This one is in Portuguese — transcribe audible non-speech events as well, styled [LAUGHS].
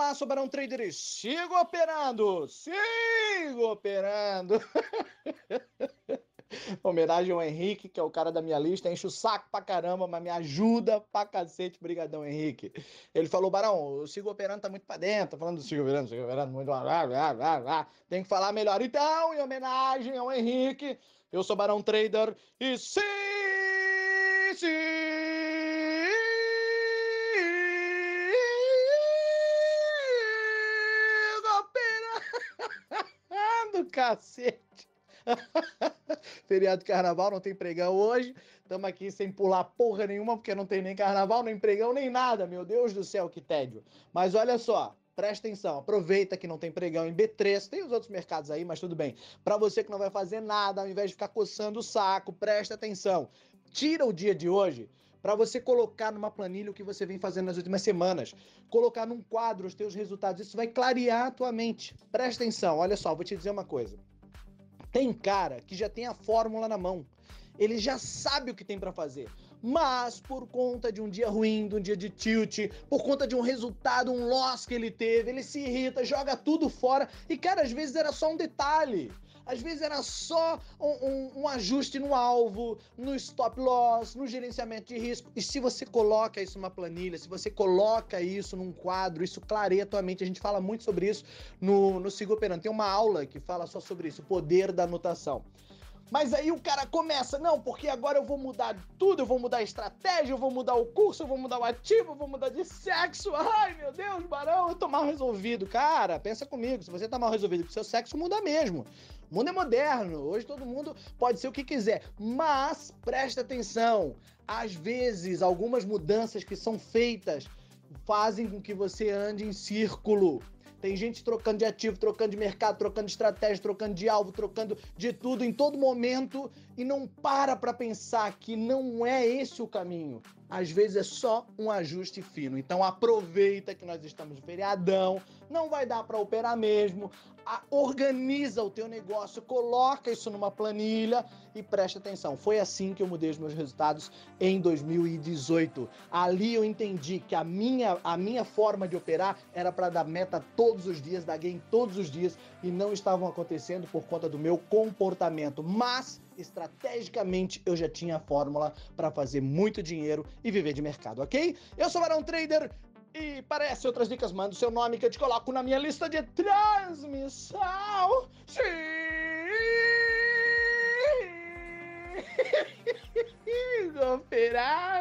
Olá, sou Barão Trader e sigo operando! Sigo operando! [LAUGHS] Homenagem ao Henrique, que é o cara da minha lista, enche o saco pra caramba, mas me ajuda pra cacete, brigadão, Henrique. Ele falou, Barão, o sigo operando tá muito pra dentro, tá falando do sigo operando, sigo operando muito, lá, lá, lá, lá. tem que falar melhor. Então, em homenagem ao Henrique, eu sou Barão Trader e sim, sim! Do cacete. [LAUGHS] Feriado de carnaval, não tem pregão hoje. Estamos aqui sem pular porra nenhuma, porque não tem nem carnaval, nem pregão, nem nada. Meu Deus do céu, que tédio. Mas olha só, presta atenção, aproveita que não tem pregão em B3, tem os outros mercados aí, mas tudo bem. Para você que não vai fazer nada, ao invés de ficar coçando o saco, presta atenção. Tira o dia de hoje para você colocar numa planilha o que você vem fazendo nas últimas semanas, colocar num quadro os teus resultados, isso vai clarear a tua mente. Presta atenção, olha só, vou te dizer uma coisa. Tem cara que já tem a fórmula na mão. Ele já sabe o que tem para fazer. Mas por conta de um dia ruim, de um dia de tilt, por conta de um resultado, um loss que ele teve, ele se irrita, joga tudo fora. E cara, às vezes era só um detalhe. Às vezes era só um, um, um, ajuste no alvo, no stop loss, no gerenciamento de risco. E se você coloca isso numa planilha, se você coloca isso num quadro, isso clareia a tua mente. A gente fala muito sobre isso no, no Sigo Operando. Tem uma aula que fala só sobre isso, o poder da anotação. Mas aí o cara começa, não, porque agora eu vou mudar tudo, eu vou mudar a estratégia, eu vou mudar o curso, eu vou mudar o ativo, eu vou mudar de sexo. Ai, meu Deus, barão, eu tô mal resolvido. Cara, pensa comigo, se você tá mal resolvido com seu sexo, muda mesmo. O mundo é moderno, hoje todo mundo pode ser o que quiser, mas presta atenção, às vezes algumas mudanças que são feitas fazem com que você ande em círculo. Tem gente trocando de ativo, trocando de mercado, trocando de estratégia, trocando de alvo, trocando de tudo em todo momento e não para para pensar que não é esse o caminho. Às vezes é só um ajuste fino. Então aproveita que nós estamos feriadão, não vai dar para operar mesmo. Organiza o teu negócio, coloca isso numa planilha e presta atenção. Foi assim que eu mudei os meus resultados em 2018. Ali eu entendi que a minha, a minha forma de operar era para dar meta todos os dias, dar gain todos os dias e não estavam acontecendo por conta do meu comportamento. Mas estrategicamente eu já tinha a fórmula para fazer muito dinheiro e viver de mercado, ok? Eu sou o Barão Trader. E parece outras dicas, manda o seu nome que eu te coloco na minha lista de transmissão. Sim! [LAUGHS] Operando!